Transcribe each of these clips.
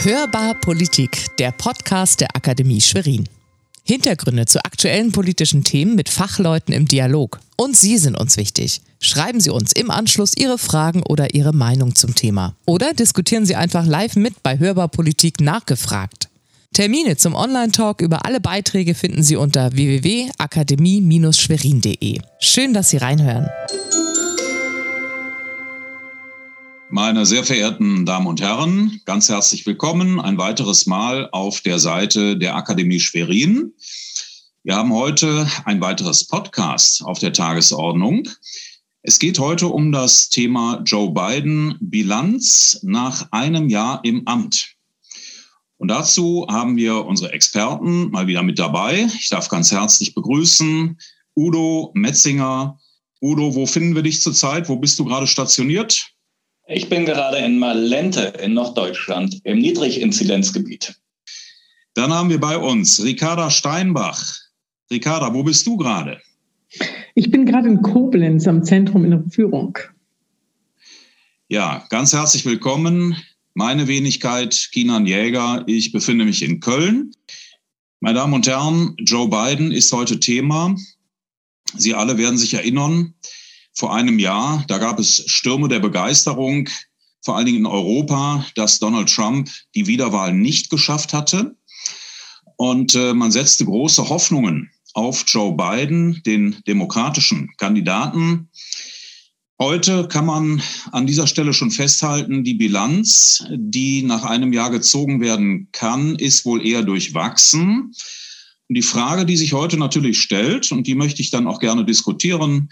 Hörbar Politik, der Podcast der Akademie Schwerin. Hintergründe zu aktuellen politischen Themen mit Fachleuten im Dialog. Und Sie sind uns wichtig. Schreiben Sie uns im Anschluss Ihre Fragen oder Ihre Meinung zum Thema. Oder diskutieren Sie einfach live mit bei Hörbar Politik nachgefragt. Termine zum Online-Talk über alle Beiträge finden Sie unter www.akademie-schwerin.de. Schön, dass Sie reinhören. Meine sehr verehrten Damen und Herren, ganz herzlich willkommen ein weiteres Mal auf der Seite der Akademie Schwerin. Wir haben heute ein weiteres Podcast auf der Tagesordnung. Es geht heute um das Thema Joe Biden Bilanz nach einem Jahr im Amt. Und dazu haben wir unsere Experten mal wieder mit dabei. Ich darf ganz herzlich begrüßen Udo Metzinger. Udo, wo finden wir dich zurzeit? Wo bist du gerade stationiert? Ich bin gerade in Malente in Norddeutschland im Niedriginzidenzgebiet. Dann haben wir bei uns Ricarda Steinbach. Ricarda, wo bist du gerade? Ich bin gerade in Koblenz am Zentrum in Führung. Ja, ganz herzlich willkommen. Meine Wenigkeit, Kinan Jäger. Ich befinde mich in Köln. Meine Damen und Herren, Joe Biden ist heute Thema. Sie alle werden sich erinnern, vor einem Jahr. Da gab es Stürme der Begeisterung, vor allen Dingen in Europa, dass Donald Trump die Wiederwahl nicht geschafft hatte. Und äh, man setzte große Hoffnungen auf Joe Biden, den demokratischen Kandidaten. Heute kann man an dieser Stelle schon festhalten, die Bilanz, die nach einem Jahr gezogen werden kann, ist wohl eher durchwachsen. Die Frage, die sich heute natürlich stellt, und die möchte ich dann auch gerne diskutieren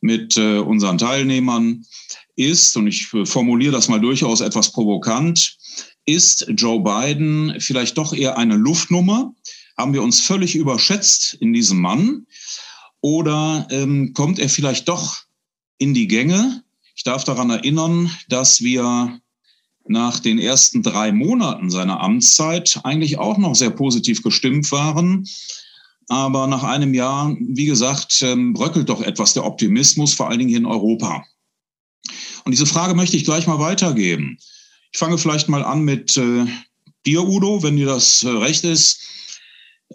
mit äh, unseren Teilnehmern, ist, und ich formuliere das mal durchaus etwas provokant, ist Joe Biden vielleicht doch eher eine Luftnummer? Haben wir uns völlig überschätzt in diesem Mann? Oder ähm, kommt er vielleicht doch in die Gänge? Ich darf daran erinnern, dass wir nach den ersten drei Monaten seiner Amtszeit eigentlich auch noch sehr positiv gestimmt waren. Aber nach einem Jahr, wie gesagt, ähm, bröckelt doch etwas der Optimismus, vor allen Dingen hier in Europa. Und diese Frage möchte ich gleich mal weitergeben. Ich fange vielleicht mal an mit äh, dir, Udo, wenn dir das äh, recht ist.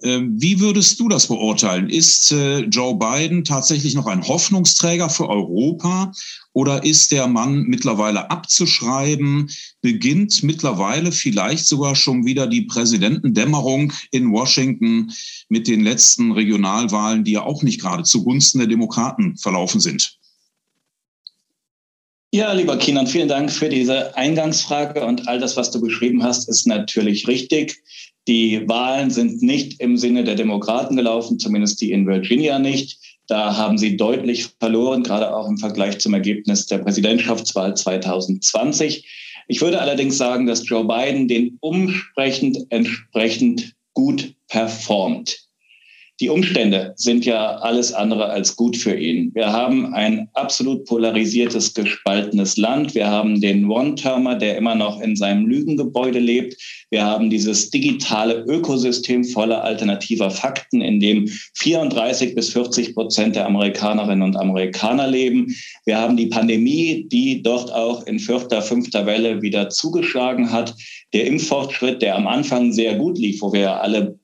Ähm, wie würdest du das beurteilen? Ist äh, Joe Biden tatsächlich noch ein Hoffnungsträger für Europa oder ist der Mann mittlerweile abzuschreiben? Beginnt mittlerweile vielleicht sogar schon wieder die Präsidentendämmerung in Washington mit den letzten Regionalwahlen, die ja auch nicht gerade zugunsten der Demokraten verlaufen sind? Ja, lieber Kinan, vielen Dank für diese Eingangsfrage und all das, was du beschrieben hast, ist natürlich richtig. Die Wahlen sind nicht im Sinne der Demokraten gelaufen, zumindest die in Virginia nicht. Da haben sie deutlich verloren, gerade auch im Vergleich zum Ergebnis der Präsidentschaftswahl 2020. Ich würde allerdings sagen, dass Joe Biden den umsprechend entsprechend gut performt. Die Umstände sind ja alles andere als gut für ihn. Wir haben ein absolut polarisiertes, gespaltenes Land. Wir haben den One-Termer, der immer noch in seinem Lügengebäude lebt. Wir haben dieses digitale Ökosystem voller alternativer Fakten, in dem 34 bis 40 Prozent der Amerikanerinnen und Amerikaner leben. Wir haben die Pandemie, die dort auch in vierter, fünfter Welle wieder zugeschlagen hat. Der Impffortschritt, der am Anfang sehr gut lief, wo wir alle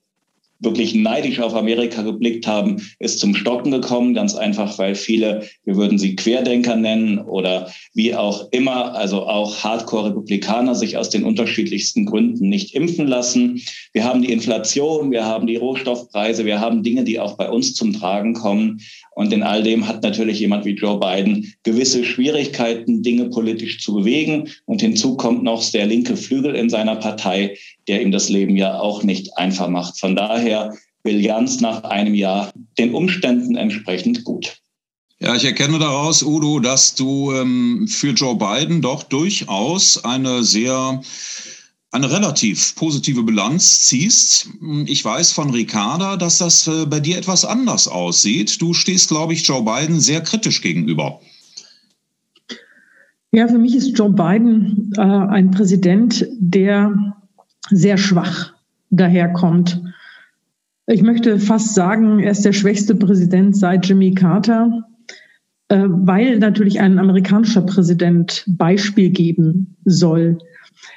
wirklich neidisch auf Amerika geblickt haben, ist zum Stocken gekommen, ganz einfach, weil viele, wir würden sie Querdenker nennen oder wie auch immer, also auch Hardcore-Republikaner sich aus den unterschiedlichsten Gründen nicht impfen lassen. Wir haben die Inflation, wir haben die Rohstoffpreise, wir haben Dinge, die auch bei uns zum Tragen kommen. Und in all dem hat natürlich jemand wie Joe Biden gewisse Schwierigkeiten, Dinge politisch zu bewegen. Und hinzu kommt noch der linke Flügel in seiner Partei, der ihm das Leben ja auch nicht einfach macht. Von daher Bilanz nach einem Jahr den Umständen entsprechend gut. Ja, ich erkenne daraus, Udo, dass du ähm, für Joe Biden doch durchaus eine sehr eine relativ positive Bilanz ziehst. Ich weiß von Ricarda, dass das äh, bei dir etwas anders aussieht. Du stehst, glaube ich, Joe Biden sehr kritisch gegenüber. Ja, für mich ist Joe Biden äh, ein Präsident, der sehr schwach daherkommt. Ich möchte fast sagen, er ist der schwächste Präsident seit Jimmy Carter, äh, weil natürlich ein amerikanischer Präsident Beispiel geben soll.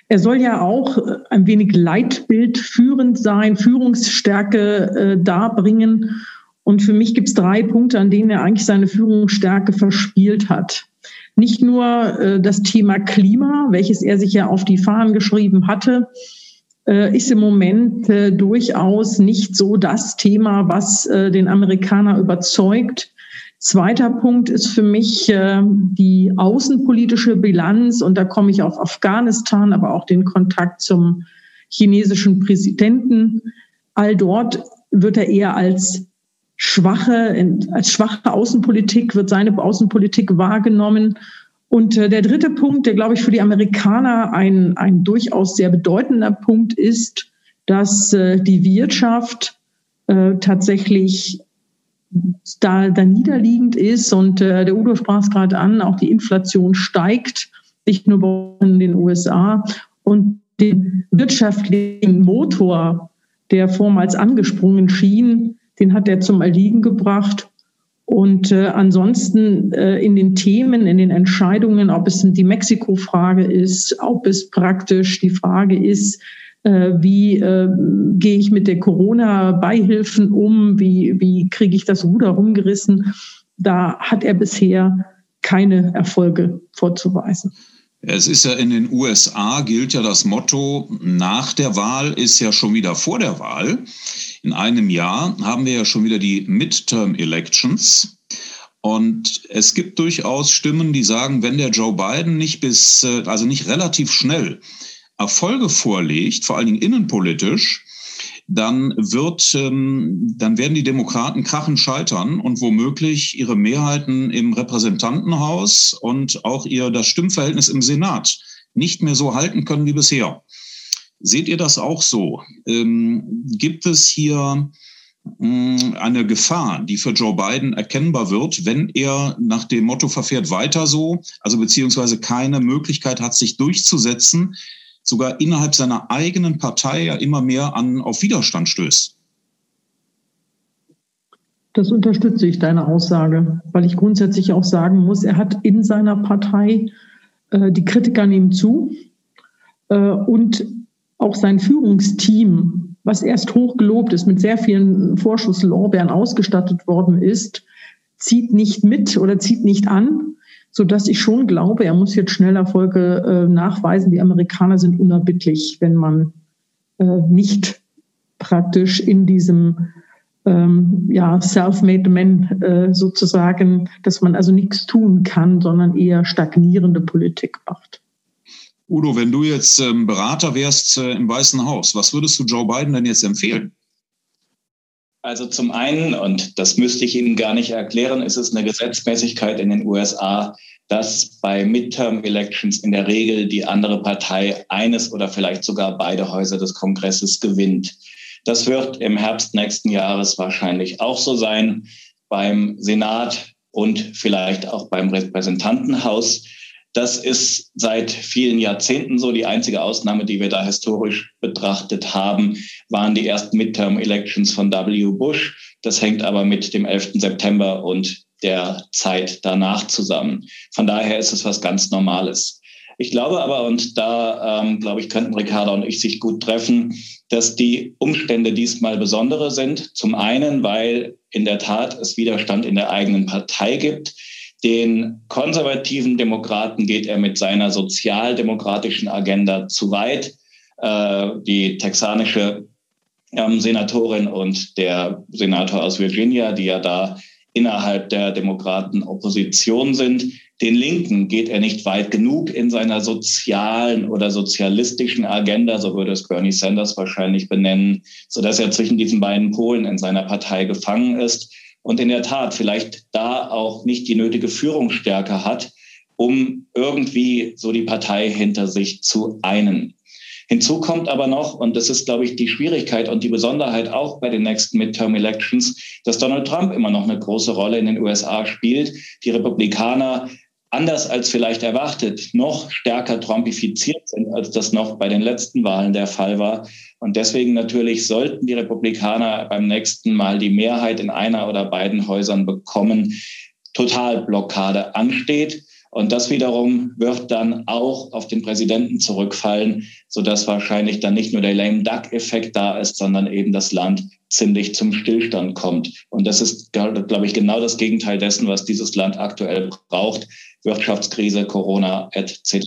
Er soll ja auch äh, ein wenig Leitbild führend sein, Führungsstärke äh, darbringen. Und für mich gibt es drei Punkte, an denen er eigentlich seine Führungsstärke verspielt hat. Nicht nur äh, das Thema Klima, welches er sich ja auf die Fahnen geschrieben hatte, ist im Moment äh, durchaus nicht so das Thema, was äh, den Amerikaner überzeugt. Zweiter Punkt ist für mich äh, die außenpolitische Bilanz und da komme ich auf Afghanistan, aber auch den Kontakt zum chinesischen Präsidenten. All dort wird er eher als schwache, als schwache Außenpolitik, wird seine Außenpolitik wahrgenommen. Und äh, der dritte Punkt, der, glaube ich, für die Amerikaner ein, ein durchaus sehr bedeutender Punkt ist, dass äh, die Wirtschaft äh, tatsächlich da, da niederliegend ist und äh, der Udo sprach es gerade an, auch die Inflation steigt, nicht nur in den USA und den wirtschaftlichen Motor, der vormals angesprungen schien, den hat er zum Erliegen gebracht. Und äh, ansonsten äh, in den Themen, in den Entscheidungen, ob es die Mexiko-Frage ist, ob es praktisch die Frage ist, äh, wie äh, gehe ich mit der Corona-Beihilfen um, wie, wie kriege ich das Ruder rumgerissen. Da hat er bisher keine Erfolge vorzuweisen. Es ist ja in den USA gilt ja das Motto, nach der Wahl ist ja schon wieder vor der Wahl. In einem Jahr haben wir ja schon wieder die Midterm Elections. Und es gibt durchaus Stimmen, die sagen, wenn der Joe Biden nicht bis, äh, also nicht relativ schnell Erfolge vorlegt, vor allen Dingen innenpolitisch, dann wird, ähm, dann werden die Demokraten krachen scheitern und womöglich ihre Mehrheiten im Repräsentantenhaus und auch ihr das Stimmverhältnis im Senat nicht mehr so halten können wie bisher. Seht ihr das auch so? Ähm, gibt es hier mh, eine Gefahr, die für Joe Biden erkennbar wird, wenn er nach dem Motto verfährt weiter so, also beziehungsweise keine Möglichkeit hat, sich durchzusetzen, sogar innerhalb seiner eigenen Partei ja immer mehr an, auf Widerstand stößt. Das unterstütze ich, deine Aussage, weil ich grundsätzlich auch sagen muss, er hat in seiner Partei, äh, die Kritiker nehmen zu äh, und auch sein Führungsteam, was erst hochgelobt ist, mit sehr vielen Vorschusslorbeeren ausgestattet worden ist, zieht nicht mit oder zieht nicht an so dass ich schon glaube, er muss jetzt schnell Erfolge äh, nachweisen. Die Amerikaner sind unerbittlich, wenn man äh, nicht praktisch in diesem ähm, ja, self-made man äh, sozusagen, dass man also nichts tun kann, sondern eher stagnierende Politik macht. Udo, wenn du jetzt ähm, Berater wärst äh, im Weißen Haus, was würdest du Joe Biden denn jetzt empfehlen? Also zum einen, und das müsste ich Ihnen gar nicht erklären, ist es eine Gesetzmäßigkeit in den USA, dass bei Midterm-Elections in der Regel die andere Partei eines oder vielleicht sogar beide Häuser des Kongresses gewinnt. Das wird im Herbst nächsten Jahres wahrscheinlich auch so sein beim Senat und vielleicht auch beim Repräsentantenhaus. Das ist seit vielen Jahrzehnten so. Die einzige Ausnahme, die wir da historisch betrachtet haben, waren die ersten Midterm-Elections von W. Bush. Das hängt aber mit dem 11. September und der Zeit danach zusammen. Von daher ist es was ganz Normales. Ich glaube aber, und da ähm, glaube ich, könnten Ricardo und ich sich gut treffen, dass die Umstände diesmal besondere sind. Zum einen, weil in der Tat es Widerstand in der eigenen Partei gibt. Den konservativen Demokraten geht er mit seiner sozialdemokratischen Agenda zu weit. Äh, die texanische ähm, Senatorin und der Senator aus Virginia, die ja da innerhalb der Demokraten Opposition sind. Den Linken geht er nicht weit genug in seiner sozialen oder sozialistischen Agenda, so würde es Bernie Sanders wahrscheinlich benennen, so dass er zwischen diesen beiden Polen in seiner Partei gefangen ist und in der Tat vielleicht da auch nicht die nötige Führungsstärke hat, um irgendwie so die Partei hinter sich zu einen. Hinzu kommt aber noch, und das ist, glaube ich, die Schwierigkeit und die Besonderheit auch bei den nächsten Midterm Elections, dass Donald Trump immer noch eine große Rolle in den USA spielt. Die Republikaner anders als vielleicht erwartet, noch stärker trumpifiziert sind, als das noch bei den letzten Wahlen der Fall war. Und deswegen natürlich sollten die Republikaner beim nächsten Mal die Mehrheit in einer oder beiden Häusern bekommen, Totalblockade ansteht. Und das wiederum wird dann auch auf den Präsidenten zurückfallen, sodass wahrscheinlich dann nicht nur der Lame Duck-Effekt da ist, sondern eben das Land ziemlich zum Stillstand kommt. Und das ist, glaube ich, genau das Gegenteil dessen, was dieses Land aktuell braucht. Wirtschaftskrise, Corona etc.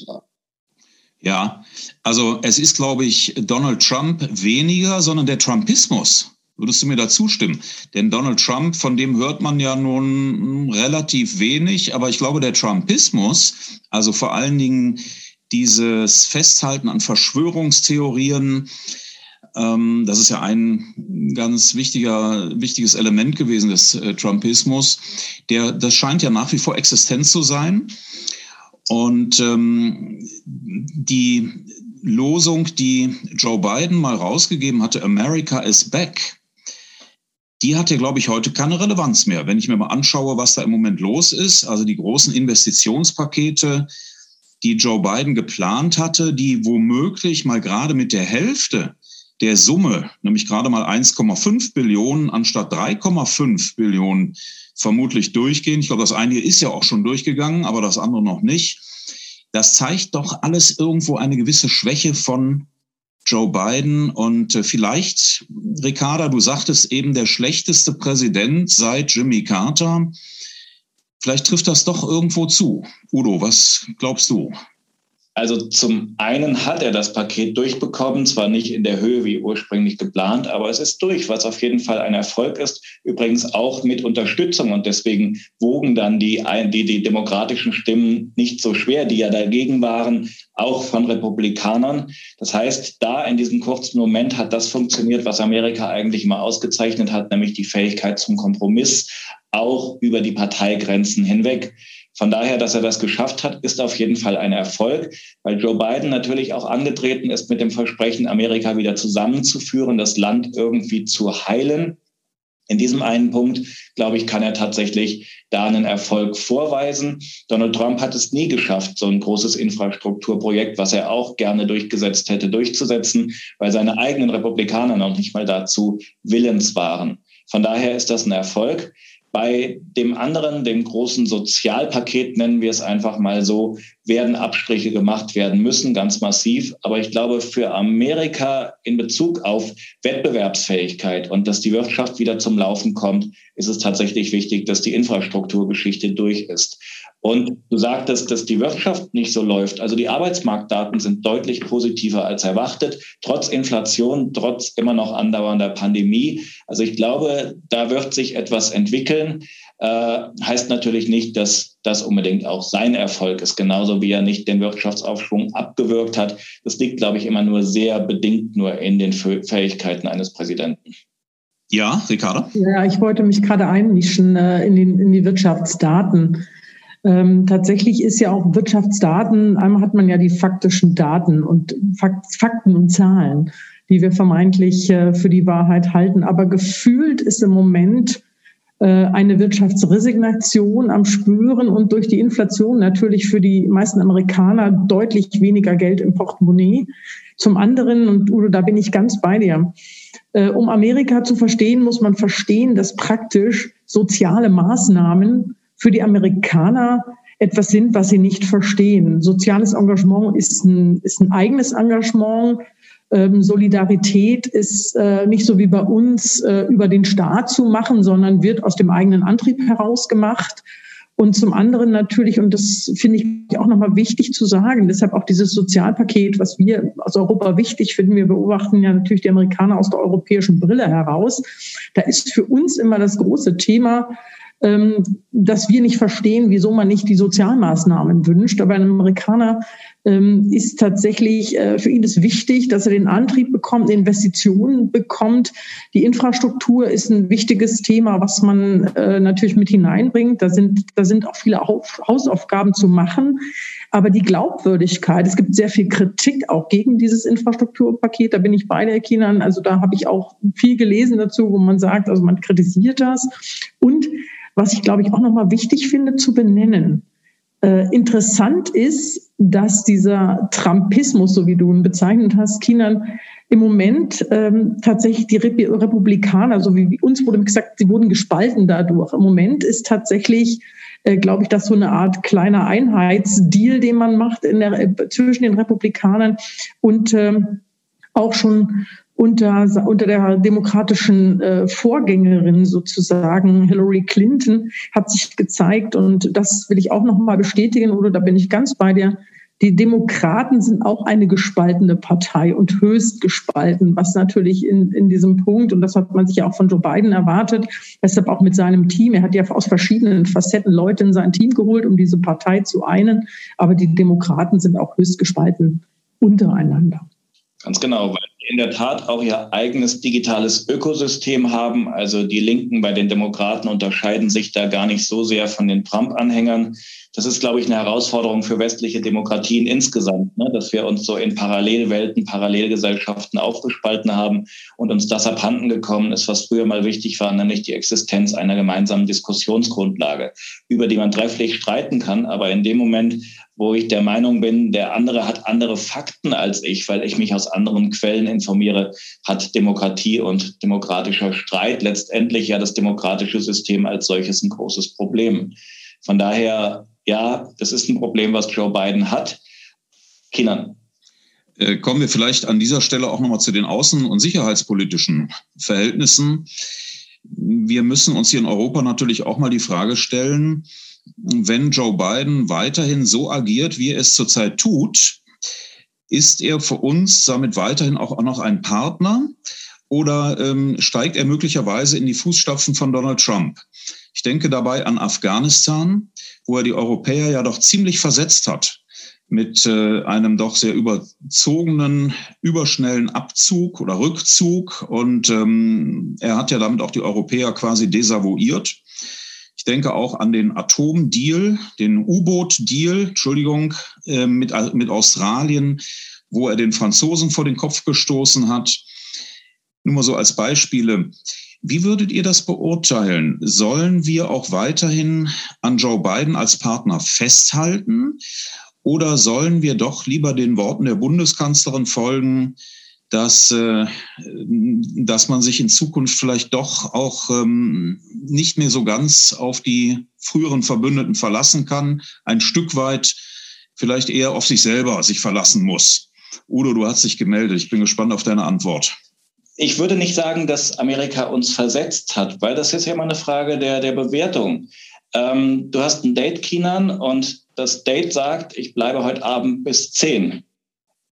Ja, also es ist, glaube ich, Donald Trump weniger, sondern der Trumpismus. Würdest du mir da zustimmen? Denn Donald Trump, von dem hört man ja nun relativ wenig, aber ich glaube, der Trumpismus, also vor allen Dingen dieses Festhalten an Verschwörungstheorien, das ist ja ein ganz wichtiger, wichtiges Element gewesen des äh, Trumpismus. Der, das scheint ja nach wie vor existent zu sein. Und ähm, die Losung, die Joe Biden mal rausgegeben hatte, America is back, die hat ja, glaube ich, heute keine Relevanz mehr. Wenn ich mir mal anschaue, was da im Moment los ist, also die großen Investitionspakete, die Joe Biden geplant hatte, die womöglich mal gerade mit der Hälfte der Summe, nämlich gerade mal 1,5 Billionen anstatt 3,5 Billionen vermutlich durchgehen. Ich glaube, das eine ist ja auch schon durchgegangen, aber das andere noch nicht. Das zeigt doch alles irgendwo eine gewisse Schwäche von Joe Biden und äh, vielleicht, Ricarda, du sagtest eben der schlechteste Präsident seit Jimmy Carter. Vielleicht trifft das doch irgendwo zu. Udo, was glaubst du? Also zum einen hat er das Paket durchbekommen, zwar nicht in der Höhe wie ursprünglich geplant, aber es ist durch, was auf jeden Fall ein Erfolg ist. Übrigens auch mit Unterstützung und deswegen wogen dann die, die, die demokratischen Stimmen nicht so schwer, die ja dagegen waren, auch von Republikanern. Das heißt, da in diesem kurzen Moment hat das funktioniert, was Amerika eigentlich immer ausgezeichnet hat, nämlich die Fähigkeit zum Kompromiss, auch über die Parteigrenzen hinweg. Von daher, dass er das geschafft hat, ist auf jeden Fall ein Erfolg, weil Joe Biden natürlich auch angetreten ist mit dem Versprechen, Amerika wieder zusammenzuführen, das Land irgendwie zu heilen. In diesem einen Punkt, glaube ich, kann er tatsächlich da einen Erfolg vorweisen. Donald Trump hat es nie geschafft, so ein großes Infrastrukturprojekt, was er auch gerne durchgesetzt hätte, durchzusetzen, weil seine eigenen Republikaner noch nicht mal dazu willens waren. Von daher ist das ein Erfolg. Bei dem anderen, dem großen Sozialpaket, nennen wir es einfach mal so, werden Abstriche gemacht werden müssen, ganz massiv. Aber ich glaube, für Amerika in Bezug auf Wettbewerbsfähigkeit und dass die Wirtschaft wieder zum Laufen kommt, ist es tatsächlich wichtig, dass die Infrastrukturgeschichte durch ist. Und du sagtest, dass die Wirtschaft nicht so läuft. Also die Arbeitsmarktdaten sind deutlich positiver als erwartet, trotz Inflation, trotz immer noch andauernder Pandemie. Also ich glaube, da wird sich etwas entwickeln. Äh, heißt natürlich nicht, dass das unbedingt auch sein Erfolg ist, genauso wie er nicht den Wirtschaftsaufschwung abgewirkt hat. Das liegt, glaube ich, immer nur sehr bedingt nur in den Fähigkeiten eines Präsidenten. Ja, Ricardo? Ja, ich wollte mich gerade einmischen äh, in, den, in die Wirtschaftsdaten. Ähm, tatsächlich ist ja auch Wirtschaftsdaten, einmal hat man ja die faktischen Daten und Fakt, Fakten und Zahlen, die wir vermeintlich äh, für die Wahrheit halten. Aber gefühlt ist im Moment äh, eine Wirtschaftsresignation am Spüren und durch die Inflation natürlich für die meisten Amerikaner deutlich weniger Geld im Portemonnaie. Zum anderen, und Udo, da bin ich ganz bei dir, äh, um Amerika zu verstehen, muss man verstehen, dass praktisch soziale Maßnahmen für die Amerikaner etwas sind, was sie nicht verstehen. Soziales Engagement ist ein, ist ein eigenes Engagement. Ähm, Solidarität ist äh, nicht so wie bei uns äh, über den Staat zu machen, sondern wird aus dem eigenen Antrieb heraus gemacht. Und zum anderen natürlich, und das finde ich auch nochmal wichtig zu sagen, deshalb auch dieses Sozialpaket, was wir aus Europa wichtig finden, wir beobachten ja natürlich die Amerikaner aus der europäischen Brille heraus. Da ist für uns immer das große Thema, dass wir nicht verstehen, wieso man nicht die Sozialmaßnahmen wünscht. Aber ein Amerikaner ähm, ist tatsächlich äh, für ihn das wichtig, dass er den Antrieb bekommt, Investitionen bekommt. Die Infrastruktur ist ein wichtiges Thema, was man äh, natürlich mit hineinbringt. Da sind, da sind auch viele Hausaufgaben zu machen. Aber die Glaubwürdigkeit, es gibt sehr viel Kritik auch gegen dieses Infrastrukturpaket. Da bin ich bei der Kindern. Also da habe ich auch viel gelesen dazu, wo man sagt, also man kritisiert das. Und was ich, glaube ich, auch nochmal wichtig finde zu benennen. Äh, interessant ist, dass dieser Trumpismus, so wie du ihn bezeichnet hast, Kinan, im Moment ähm, tatsächlich die Republikaner, so wie uns wurde gesagt, sie wurden gespalten dadurch. Im Moment ist tatsächlich äh, glaube ich, dass so eine Art kleiner Einheitsdeal, den man macht in der, äh, zwischen den Republikanern und ähm, auch schon unter, unter der demokratischen äh, Vorgängerin sozusagen, Hillary Clinton, hat sich gezeigt, und das will ich auch nochmal bestätigen, oder da bin ich ganz bei dir, die Demokraten sind auch eine gespaltene Partei und höchst gespalten, was natürlich in, in diesem Punkt, und das hat man sich ja auch von Joe Biden erwartet, deshalb auch mit seinem Team. Er hat ja aus verschiedenen Facetten Leute in sein Team geholt, um diese Partei zu einen. Aber die Demokraten sind auch höchst gespalten untereinander. Ganz genau, weil in der Tat auch ihr eigenes digitales Ökosystem haben. Also die Linken bei den Demokraten unterscheiden sich da gar nicht so sehr von den Trump-Anhängern. Das ist, glaube ich, eine Herausforderung für westliche Demokratien insgesamt, ne? dass wir uns so in Parallelwelten, Parallelgesellschaften aufgespalten haben und uns das abhanden gekommen ist, was früher mal wichtig war, nämlich die Existenz einer gemeinsamen Diskussionsgrundlage, über die man trefflich streiten kann. Aber in dem Moment, wo ich der Meinung bin, der andere hat andere Fakten als ich, weil ich mich aus anderen Quellen informiere, hat Demokratie und demokratischer Streit letztendlich ja das demokratische System als solches ein großes Problem. Von daher, ja, das ist ein Problem, was Joe Biden hat. Kindern. Äh, kommen wir vielleicht an dieser Stelle auch nochmal zu den außen- und sicherheitspolitischen Verhältnissen. Wir müssen uns hier in Europa natürlich auch mal die Frage stellen, wenn Joe Biden weiterhin so agiert, wie er es zurzeit tut, ist er für uns damit weiterhin auch noch ein Partner oder ähm, steigt er möglicherweise in die Fußstapfen von Donald Trump? Ich denke dabei an Afghanistan, wo er die Europäer ja doch ziemlich versetzt hat mit äh, einem doch sehr überzogenen, überschnellen Abzug oder Rückzug. Und ähm, er hat ja damit auch die Europäer quasi desavouiert. Ich denke auch an den Atomdeal, den U-Boot-Deal, Entschuldigung, äh, mit, mit Australien, wo er den Franzosen vor den Kopf gestoßen hat. Nur mal so als Beispiele. Wie würdet ihr das beurteilen? Sollen wir auch weiterhin an Joe Biden als Partner festhalten? Oder sollen wir doch lieber den Worten der Bundeskanzlerin folgen, dass, äh, dass man sich in Zukunft vielleicht doch auch ähm, nicht mehr so ganz auf die früheren Verbündeten verlassen kann, ein Stück weit vielleicht eher auf sich selber sich verlassen muss. Udo, du hast dich gemeldet. Ich bin gespannt auf deine Antwort. Ich würde nicht sagen, dass Amerika uns versetzt hat, weil das ist ja immer eine Frage der, der Bewertung. Ähm, du hast ein Date, Kinan, und das Date sagt, ich bleibe heute Abend bis zehn.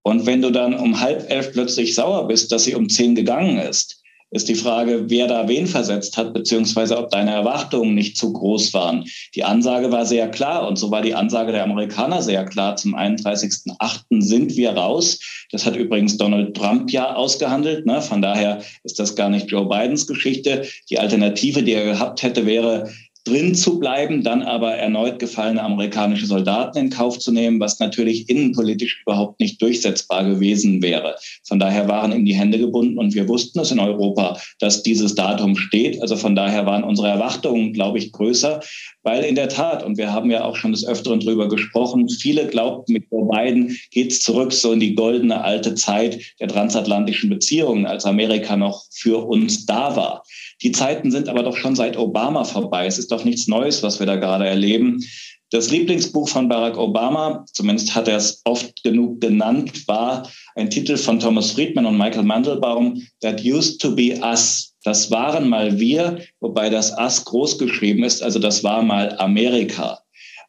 Und wenn du dann um halb elf plötzlich sauer bist, dass sie um zehn gegangen ist, ist die Frage, wer da wen versetzt hat, beziehungsweise ob deine Erwartungen nicht zu groß waren. Die Ansage war sehr klar und so war die Ansage der Amerikaner sehr klar. Zum 31.08. sind wir raus. Das hat übrigens Donald Trump ja ausgehandelt. Ne? Von daher ist das gar nicht Joe Bidens Geschichte. Die Alternative, die er gehabt hätte, wäre, drin zu bleiben, dann aber erneut gefallene amerikanische Soldaten in Kauf zu nehmen, was natürlich innenpolitisch überhaupt nicht durchsetzbar gewesen wäre. Von daher waren ihm die Hände gebunden und wir wussten es in Europa, dass dieses Datum steht. Also von daher waren unsere Erwartungen, glaube ich, größer, weil in der Tat, und wir haben ja auch schon des Öfteren drüber gesprochen, viele glaubten, mit Joe Biden geht es zurück so in die goldene alte Zeit der transatlantischen Beziehungen, als Amerika noch für uns da war. Die Zeiten sind aber doch schon seit Obama vorbei. Es ist doch nichts Neues, was wir da gerade erleben. Das Lieblingsbuch von Barack Obama, zumindest hat er es oft genug genannt, war ein Titel von Thomas Friedman und Michael Mandelbaum, That Used to Be Us. Das waren mal wir, wobei das Us groß geschrieben ist, also das war mal Amerika.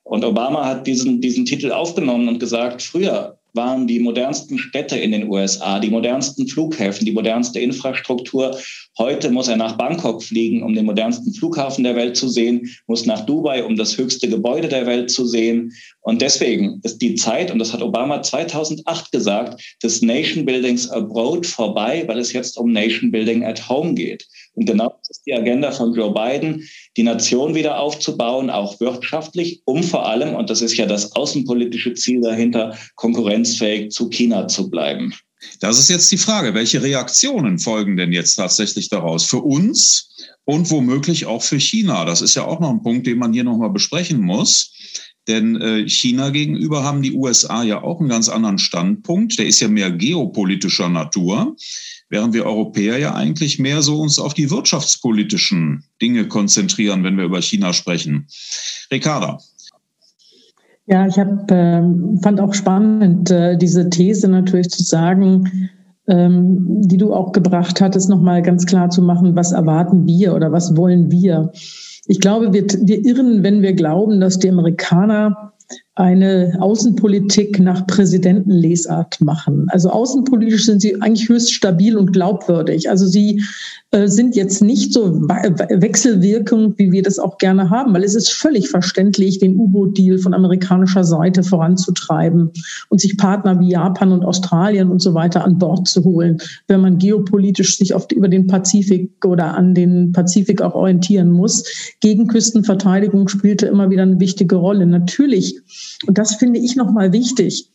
Und Obama hat diesen, diesen Titel aufgenommen und gesagt, früher waren die modernsten Städte in den USA, die modernsten Flughäfen, die modernste Infrastruktur. Heute muss er nach Bangkok fliegen, um den modernsten Flughafen der Welt zu sehen, muss nach Dubai, um das höchste Gebäude der Welt zu sehen. Und deswegen ist die Zeit, und das hat Obama 2008 gesagt, des Nation Buildings abroad vorbei, weil es jetzt um Nation Building at Home geht. Und genau das ist die Agenda von Joe Biden, die Nation wieder aufzubauen, auch wirtschaftlich, um vor allem, und das ist ja das außenpolitische Ziel dahinter, konkurrenzfähig zu China zu bleiben. Das ist jetzt die Frage, welche Reaktionen folgen denn jetzt tatsächlich daraus für uns und womöglich auch für China? Das ist ja auch noch ein Punkt, den man hier nochmal besprechen muss. Denn äh, China gegenüber haben die USA ja auch einen ganz anderen Standpunkt. Der ist ja mehr geopolitischer Natur. Während wir Europäer ja eigentlich mehr so uns auf die wirtschaftspolitischen Dinge konzentrieren, wenn wir über China sprechen. Ricarda. Ja, ich hab, äh, fand auch spannend, äh, diese These natürlich zu sagen, ähm, die du auch gebracht hattest, nochmal ganz klar zu machen, was erwarten wir oder was wollen wir. Ich glaube, wir, wir irren, wenn wir glauben, dass die Amerikaner eine Außenpolitik nach Präsidentenlesart machen. Also außenpolitisch sind sie eigentlich höchst stabil und glaubwürdig. Also sie äh, sind jetzt nicht so wechselwirkend, wie wir das auch gerne haben, weil es ist völlig verständlich, den U-Boot-Deal von amerikanischer Seite voranzutreiben und sich Partner wie Japan und Australien und so weiter an Bord zu holen, wenn man geopolitisch sich oft über den Pazifik oder an den Pazifik auch orientieren muss. Gegenküstenverteidigung spielte immer wieder eine wichtige Rolle. Natürlich, und das finde ich nochmal wichtig,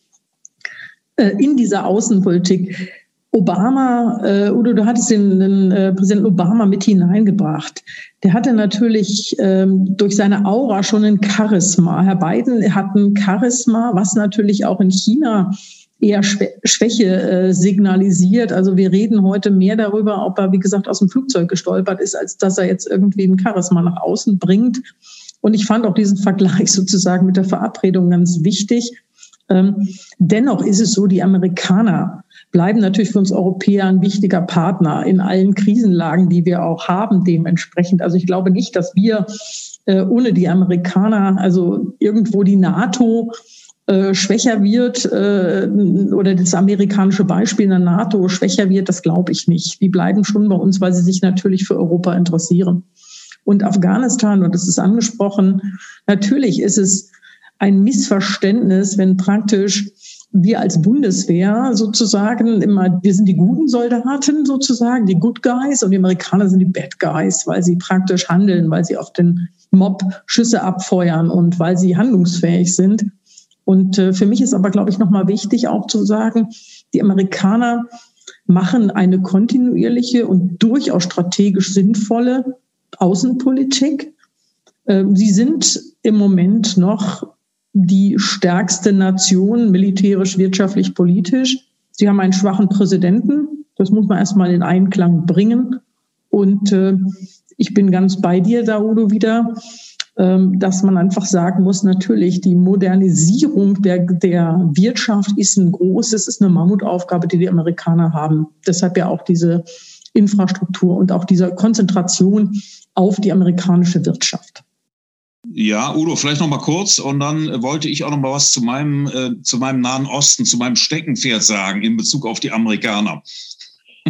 äh, in dieser Außenpolitik Obama, äh, Udo, du hattest den, den äh, Präsidenten Obama mit hineingebracht. Der hatte natürlich ähm, durch seine Aura schon ein Charisma. Herr Biden hat ein Charisma, was natürlich auch in China eher Schwäche äh, signalisiert. Also wir reden heute mehr darüber, ob er, wie gesagt, aus dem Flugzeug gestolpert ist, als dass er jetzt irgendwie ein Charisma nach außen bringt. Und ich fand auch diesen Vergleich sozusagen mit der Verabredung ganz wichtig. Ähm, dennoch ist es so, die Amerikaner bleiben natürlich für uns Europäer ein wichtiger Partner in allen Krisenlagen, die wir auch haben dementsprechend. Also ich glaube nicht, dass wir äh, ohne die Amerikaner, also irgendwo die NATO äh, schwächer wird äh, oder das amerikanische Beispiel in der NATO schwächer wird, das glaube ich nicht. Die bleiben schon bei uns, weil sie sich natürlich für Europa interessieren. Und Afghanistan, und das ist angesprochen, natürlich ist es ein Missverständnis, wenn praktisch wir als Bundeswehr sozusagen immer, wir sind die guten Soldaten sozusagen, die Good Guys und die Amerikaner sind die Bad Guys, weil sie praktisch handeln, weil sie auf den Mob Schüsse abfeuern und weil sie handlungsfähig sind. Und äh, für mich ist aber, glaube ich, nochmal wichtig auch zu sagen, die Amerikaner machen eine kontinuierliche und durchaus strategisch sinnvolle Außenpolitik. Ähm, sie sind im Moment noch die stärkste Nation, militärisch, wirtschaftlich, politisch. Sie haben einen schwachen Präsidenten. Das muss man erstmal in Einklang bringen. Und äh, ich bin ganz bei dir, Daudo, wieder, ähm, dass man einfach sagen muss, natürlich, die Modernisierung der, der Wirtschaft ist ein großes, ist eine Mammutaufgabe, die die Amerikaner haben. Deshalb ja auch diese Infrastruktur und auch diese Konzentration auf die amerikanische Wirtschaft. Ja, Udo, vielleicht noch mal kurz und dann wollte ich auch noch mal was zu meinem, äh, zu meinem Nahen Osten, zu meinem Steckenpferd sagen in Bezug auf die Amerikaner.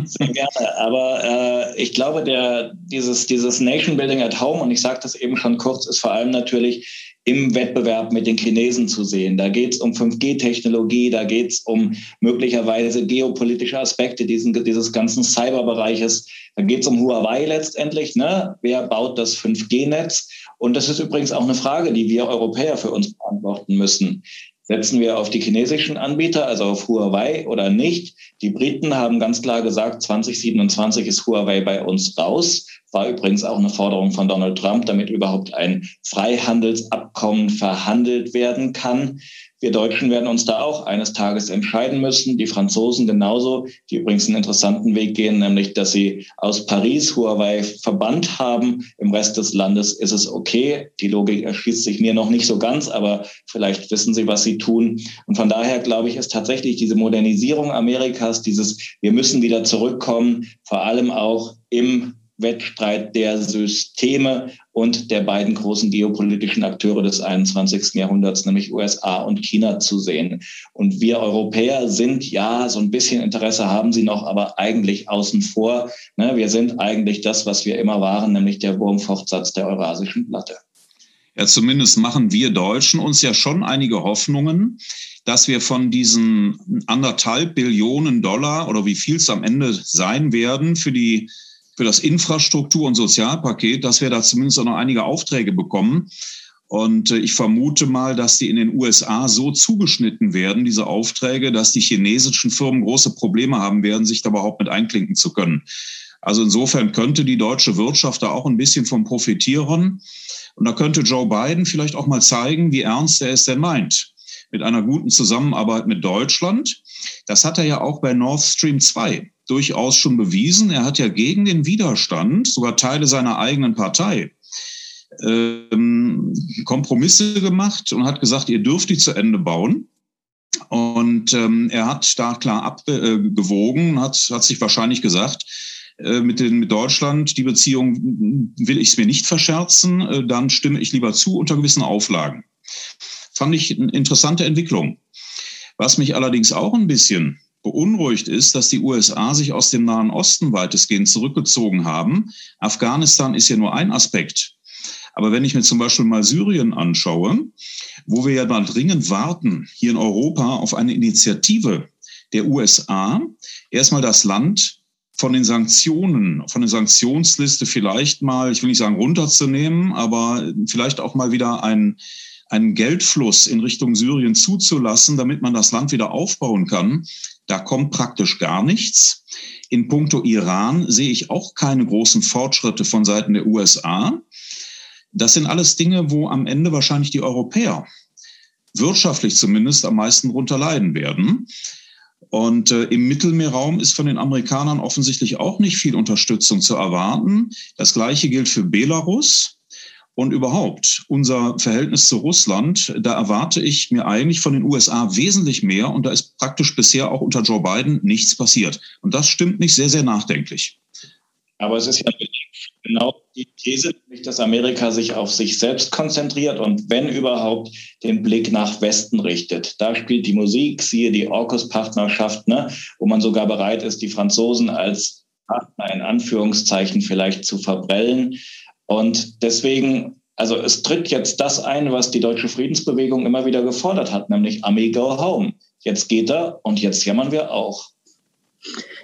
Sehr gerne, aber äh, ich glaube, der, dieses, dieses Nation Building at Home, und ich sagte das eben schon kurz, ist vor allem natürlich im Wettbewerb mit den Chinesen zu sehen. Da geht es um 5G-Technologie, da geht es um möglicherweise geopolitische Aspekte diesen, dieses ganzen Cyberbereiches. Da geht es um Huawei letztendlich. Ne? Wer baut das 5G-Netz? Und das ist übrigens auch eine Frage, die wir Europäer für uns beantworten müssen. Setzen wir auf die chinesischen Anbieter, also auf Huawei oder nicht? Die Briten haben ganz klar gesagt, 2027 ist Huawei bei uns raus. War übrigens auch eine Forderung von Donald Trump, damit überhaupt ein Freihandelsabkommen verhandelt werden kann. Wir Deutschen werden uns da auch eines Tages entscheiden müssen. Die Franzosen genauso, die übrigens einen interessanten Weg gehen, nämlich dass sie aus Paris Huawei verbannt haben. Im Rest des Landes ist es okay. Die Logik erschließt sich mir noch nicht so ganz, aber vielleicht wissen sie, was sie tun. Und von daher glaube ich, ist tatsächlich diese Modernisierung Amerikas, dieses wir müssen wieder zurückkommen, vor allem auch im Wettstreit der Systeme und der beiden großen geopolitischen Akteure des 21. Jahrhunderts, nämlich USA und China zu sehen. Und wir Europäer sind ja, so ein bisschen Interesse haben sie noch, aber eigentlich außen vor. Ne, wir sind eigentlich das, was wir immer waren, nämlich der Wurmfortsatz der Eurasischen Platte. Ja, zumindest machen wir Deutschen uns ja schon einige Hoffnungen, dass wir von diesen anderthalb Billionen Dollar oder wie viel es am Ende sein werden für die für das Infrastruktur- und Sozialpaket, dass wir da zumindest auch noch einige Aufträge bekommen. Und äh, ich vermute mal, dass die in den USA so zugeschnitten werden, diese Aufträge, dass die chinesischen Firmen große Probleme haben werden, sich da überhaupt mit einklinken zu können. Also insofern könnte die deutsche Wirtschaft da auch ein bisschen von profitieren. Und da könnte Joe Biden vielleicht auch mal zeigen, wie ernst er es denn meint mit einer guten Zusammenarbeit mit Deutschland. Das hat er ja auch bei Nord Stream 2 durchaus schon bewiesen. Er hat ja gegen den Widerstand, sogar Teile seiner eigenen Partei, ähm, Kompromisse gemacht und hat gesagt, ihr dürft die zu Ende bauen. Und ähm, er hat da klar abgewogen, hat, hat sich wahrscheinlich gesagt, äh, mit, den, mit Deutschland, die Beziehung will ich es mir nicht verscherzen, äh, dann stimme ich lieber zu unter gewissen Auflagen. Fand ich eine interessante Entwicklung. Was mich allerdings auch ein bisschen beunruhigt ist, dass die USA sich aus dem Nahen Osten weitestgehend zurückgezogen haben. Afghanistan ist ja nur ein Aspekt. Aber wenn ich mir zum Beispiel mal Syrien anschaue, wo wir ja mal dringend warten, hier in Europa auf eine Initiative der USA, erstmal das Land von den Sanktionen, von der Sanktionsliste vielleicht mal, ich will nicht sagen runterzunehmen, aber vielleicht auch mal wieder ein einen Geldfluss in Richtung Syrien zuzulassen, damit man das Land wieder aufbauen kann, da kommt praktisch gar nichts. In puncto Iran sehe ich auch keine großen Fortschritte von Seiten der USA. Das sind alles Dinge, wo am Ende wahrscheinlich die Europäer wirtschaftlich zumindest am meisten drunter leiden werden. Und äh, im Mittelmeerraum ist von den Amerikanern offensichtlich auch nicht viel Unterstützung zu erwarten. Das Gleiche gilt für Belarus. Und überhaupt, unser Verhältnis zu Russland, da erwarte ich mir eigentlich von den USA wesentlich mehr. Und da ist praktisch bisher auch unter Joe Biden nichts passiert. Und das stimmt mich sehr, sehr nachdenklich. Aber es ist ja genau die These, dass Amerika sich auf sich selbst konzentriert und wenn überhaupt den Blick nach Westen richtet. Da spielt die Musik, siehe die AUKUS-Partnerschaft, ne, wo man sogar bereit ist, die Franzosen als Partner in Anführungszeichen vielleicht zu verbrellen. Und deswegen, also es tritt jetzt das ein, was die deutsche Friedensbewegung immer wieder gefordert hat, nämlich Army go home. Jetzt geht er und jetzt jammern wir auch.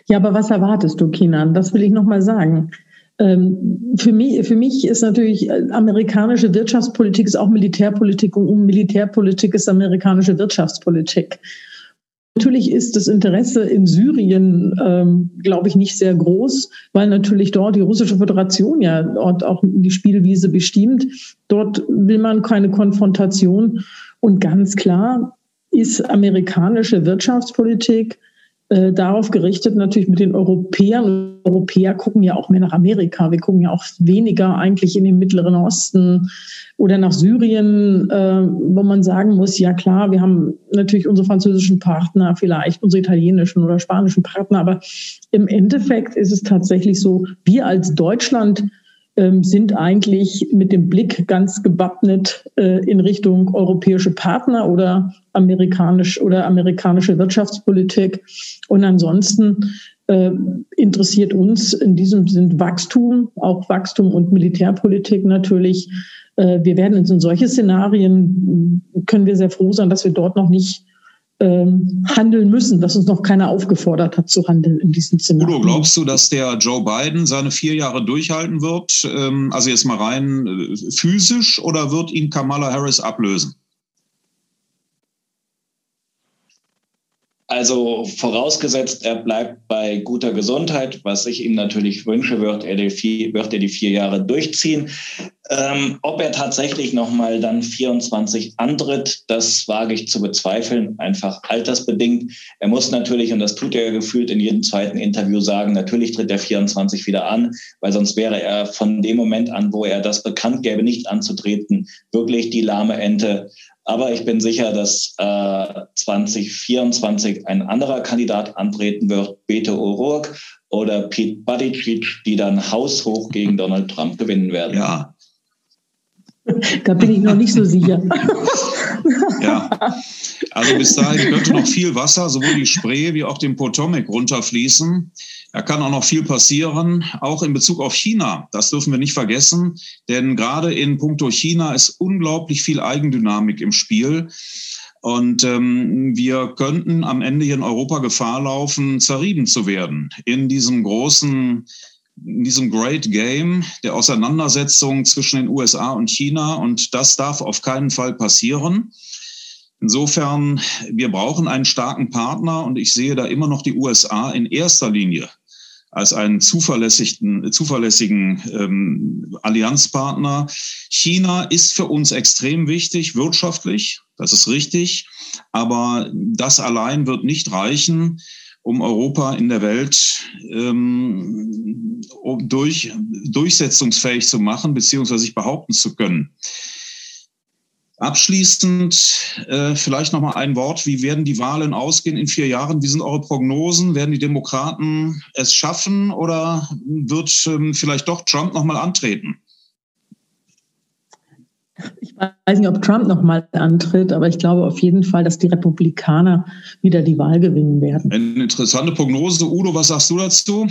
Ja, aber was erwartest du, Kinan? Das will ich nochmal sagen. Ähm, für mich, für mich ist natürlich äh, amerikanische Wirtschaftspolitik ist auch Militärpolitik und Militärpolitik ist amerikanische Wirtschaftspolitik. Natürlich ist das Interesse in Syrien, ähm, glaube ich, nicht sehr groß, weil natürlich dort die russische Föderation ja dort auch die Spielwiese bestimmt. Dort will man keine Konfrontation. Und ganz klar ist amerikanische Wirtschaftspolitik äh, darauf gerichtet, natürlich mit den Europäern. Europäer gucken ja auch mehr nach Amerika. Wir gucken ja auch weniger eigentlich in den Mittleren Osten oder nach Syrien, äh, wo man sagen muss, ja klar, wir haben natürlich unsere französischen Partner, vielleicht unsere italienischen oder spanischen Partner, aber im Endeffekt ist es tatsächlich so, wir als Deutschland sind eigentlich mit dem Blick ganz gewappnet äh, in Richtung europäische Partner oder amerikanisch oder amerikanische Wirtschaftspolitik. Und ansonsten äh, interessiert uns in diesem Sinn Wachstum, auch Wachstum und Militärpolitik natürlich. Äh, wir werden in solche Szenarien, können wir sehr froh sein, dass wir dort noch nicht ähm, handeln müssen, dass uns noch keiner aufgefordert hat zu handeln in diesem Szenario. Udo, glaubst du, dass der Joe Biden seine vier Jahre durchhalten wird? Ähm, also jetzt mal rein äh, physisch oder wird ihn Kamala Harris ablösen? Also vorausgesetzt, er bleibt bei guter Gesundheit, was ich ihm natürlich wünsche, wird er die vier, wird er die vier Jahre durchziehen. Ähm, ob er tatsächlich nochmal dann 24 antritt, das wage ich zu bezweifeln, einfach altersbedingt. Er muss natürlich, und das tut er gefühlt in jedem zweiten Interview sagen, natürlich tritt er 24 wieder an, weil sonst wäre er von dem Moment an, wo er das bekannt gäbe, nicht anzutreten, wirklich die lahme Ente. Aber ich bin sicher, dass äh, 2024 ein anderer Kandidat antreten wird, Beto O'Rourke oder Pete Buttigieg, die dann haushoch gegen Donald Trump gewinnen werden. Ja, da bin ich noch nicht so sicher. ja, also bis dahin könnte noch viel Wasser, sowohl die Spree wie auch den Potomac runterfließen. Da kann auch noch viel passieren, auch in Bezug auf China. Das dürfen wir nicht vergessen, denn gerade in puncto China ist unglaublich viel Eigendynamik im Spiel. Und ähm, wir könnten am Ende hier in Europa Gefahr laufen, zerrieben zu werden in diesem großen in diesem Great Game der Auseinandersetzung zwischen den USA und China. Und das darf auf keinen Fall passieren. Insofern, wir brauchen einen starken Partner und ich sehe da immer noch die USA in erster Linie als einen zuverlässigen, zuverlässigen ähm, Allianzpartner. China ist für uns extrem wichtig, wirtschaftlich. Das ist richtig. Aber das allein wird nicht reichen, um Europa in der Welt ähm, um durch, durchsetzungsfähig zu machen, beziehungsweise sich behaupten zu können. Abschließend äh, vielleicht noch mal ein Wort. Wie werden die Wahlen ausgehen in vier Jahren? Wie sind eure Prognosen? Werden die Demokraten es schaffen oder wird ähm, vielleicht doch Trump noch mal antreten? Ich weiß nicht, ob Trump noch mal antritt, aber ich glaube auf jeden Fall, dass die Republikaner wieder die Wahl gewinnen werden. Eine interessante Prognose. Udo, was sagst du dazu?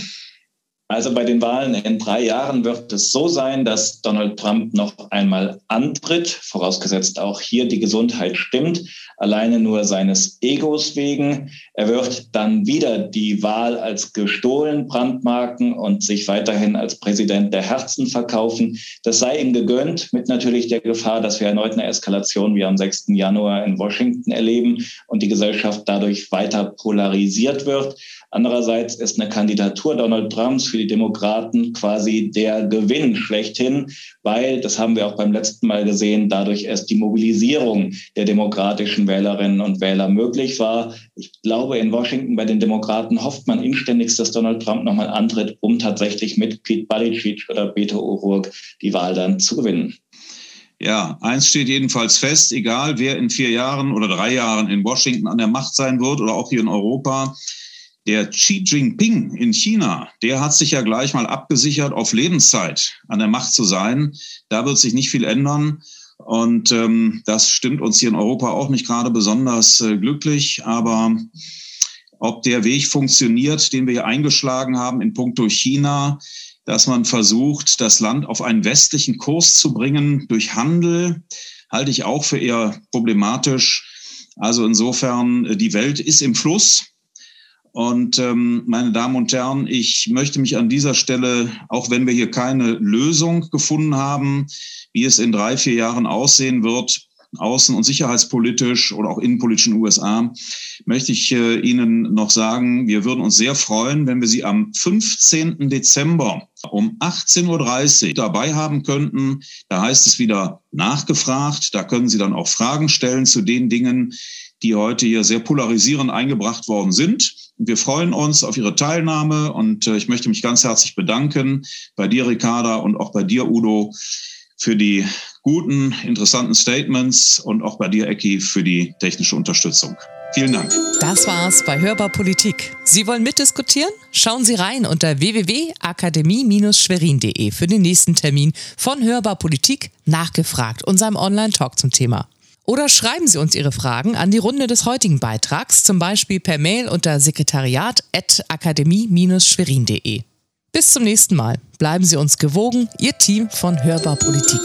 Also bei den Wahlen in drei Jahren wird es so sein, dass Donald Trump noch einmal antritt, vorausgesetzt auch hier die Gesundheit stimmt, alleine nur seines Egos wegen. Er wird dann wieder die Wahl als gestohlen brandmarken und sich weiterhin als Präsident der Herzen verkaufen. Das sei ihm gegönnt, mit natürlich der Gefahr, dass wir erneut eine Eskalation wie am 6. Januar in Washington erleben und die Gesellschaft dadurch weiter polarisiert wird. Andererseits ist eine Kandidatur Donald Trumps für die Demokraten quasi der Gewinn schlechthin, weil, das haben wir auch beim letzten Mal gesehen, dadurch erst die Mobilisierung der demokratischen Wählerinnen und Wähler möglich war. Ich glaube, in Washington bei den Demokraten hofft man inständigst, dass Donald Trump nochmal antritt, um tatsächlich mit Pete Buttigieg oder Beto O'Rourke die Wahl dann zu gewinnen. Ja, eins steht jedenfalls fest, egal wer in vier Jahren oder drei Jahren in Washington an der Macht sein wird oder auch hier in Europa, der Xi Jinping in China, der hat sich ja gleich mal abgesichert, auf Lebenszeit an der Macht zu sein. Da wird sich nicht viel ändern. Und ähm, das stimmt uns hier in Europa auch nicht gerade besonders äh, glücklich. Aber ob der Weg funktioniert, den wir hier eingeschlagen haben in puncto China, dass man versucht, das Land auf einen westlichen Kurs zu bringen durch Handel, halte ich auch für eher problematisch. Also insofern, äh, die Welt ist im Fluss. Und ähm, meine Damen und Herren, ich möchte mich an dieser Stelle, auch wenn wir hier keine Lösung gefunden haben, wie es in drei, vier Jahren aussehen wird, außen- und sicherheitspolitisch oder auch innenpolitisch in den USA, möchte ich äh, Ihnen noch sagen, wir würden uns sehr freuen, wenn wir Sie am 15. Dezember um 18.30 Uhr dabei haben könnten. Da heißt es wieder nachgefragt. Da können Sie dann auch Fragen stellen zu den Dingen, die heute hier sehr polarisierend eingebracht worden sind. Wir freuen uns auf Ihre Teilnahme und äh, ich möchte mich ganz herzlich bedanken bei dir, Ricarda, und auch bei dir, Udo, für die guten, interessanten Statements und auch bei dir, Ecki, für die technische Unterstützung. Vielen Dank. Das war's bei Hörbar Politik. Sie wollen mitdiskutieren? Schauen Sie rein unter www.akademie-schwerin.de für den nächsten Termin von Hörbar Politik nachgefragt, unserem Online-Talk zum Thema. Oder schreiben Sie uns Ihre Fragen an die Runde des heutigen Beitrags, zum Beispiel per Mail unter sekretariat.akademie-schwerin.de. Bis zum nächsten Mal. Bleiben Sie uns gewogen, Ihr Team von Hörbar Politik.